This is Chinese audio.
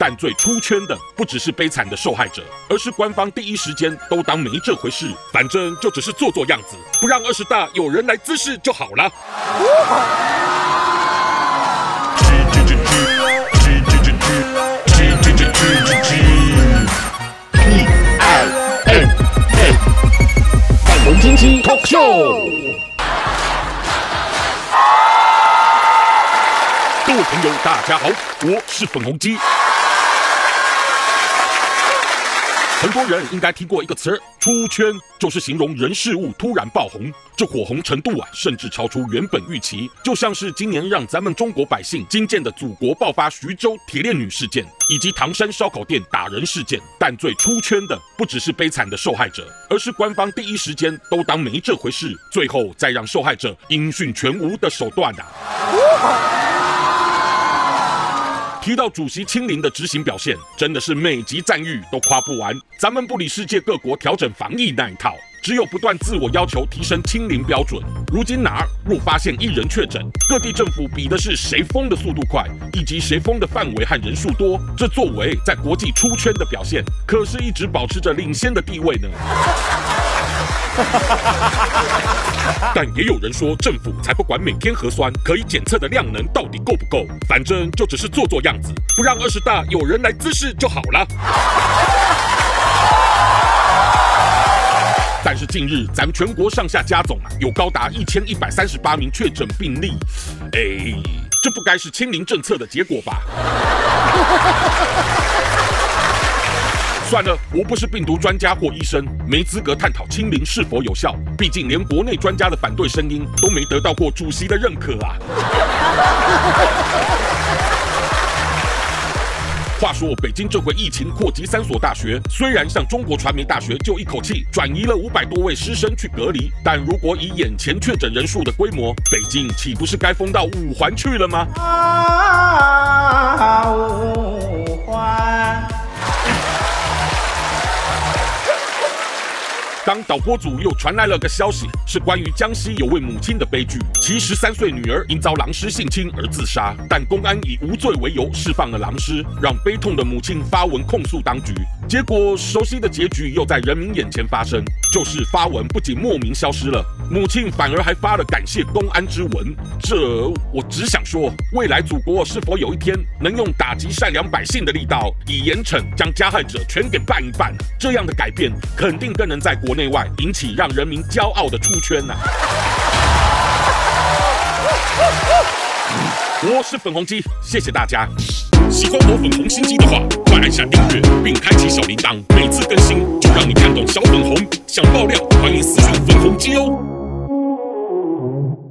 但最出圈的不只是悲惨的受害者，而是官方第一时间都当没这回事，反正就只是做做样子，不让二十大有人来滋事就好了。经济 Talk Show，各位朋友，大家好，我是粉红鸡。很多人应该听过一个词儿“出圈”，就是形容人事物突然爆红，这火红程度啊，甚至超出原本预期。就像是今年让咱们中国百姓惊见的祖国爆发徐州铁链女事件，以及唐山烧烤店打人事件。但最出圈的不只是悲惨的受害者，而是官方第一时间都当没这回事，最后再让受害者音讯全无的手段啊！提到主席清零的执行表现，真的是每集赞誉都夸不完。咱们不理世界各国调整防疫那一套，只有不断自我要求提升清零标准。如今哪儿若发现一人确诊，各地政府比的是谁封的速度快，以及谁封的范围和人数多。这作为在国际出圈的表现，可是一直保持着领先的地位呢。但也有人说，政府才不管每天核酸可以检测的量能到底够不够，反正就只是做做样子，不让二十大有人来滋事就好了。但是近日，咱们全国上下加总啊，有高达一千一百三十八名确诊病例，哎，这不该是清零政策的结果吧？算了，我不是病毒专家或医生，没资格探讨清零是否有效。毕竟连国内专家的反对声音都没得到过主席的认可啊。话说，北京这回疫情扩及三所大学，虽然像中国传媒大学就一口气转移了五百多位师生去隔离，但如果以眼前确诊人数的规模，北京岂不是该封到五环去了吗？啊，五环。当导播组又传来了个消息，是关于江西有位母亲的悲剧，其十三岁女儿因遭狼师性侵而自杀，但公安以无罪为由释放了狼师，让悲痛的母亲发文控诉当局。结果熟悉的结局又在人民眼前发生，就是发文不仅莫名消失了，母亲反而还发了感谢公安之文。这我只想说，未来祖国是否有一天能用打击善良百姓的力道，以严惩将加害者全给办一办？这样的改变肯定更能在国内外引起让人民骄傲的出圈呐、啊！我是粉红鸡，谢谢大家。喜欢我粉红心机的话，快按下订阅并开启小铃铛，每次更新就让你看懂小粉红。想爆料，欢迎私信粉红鸡哦。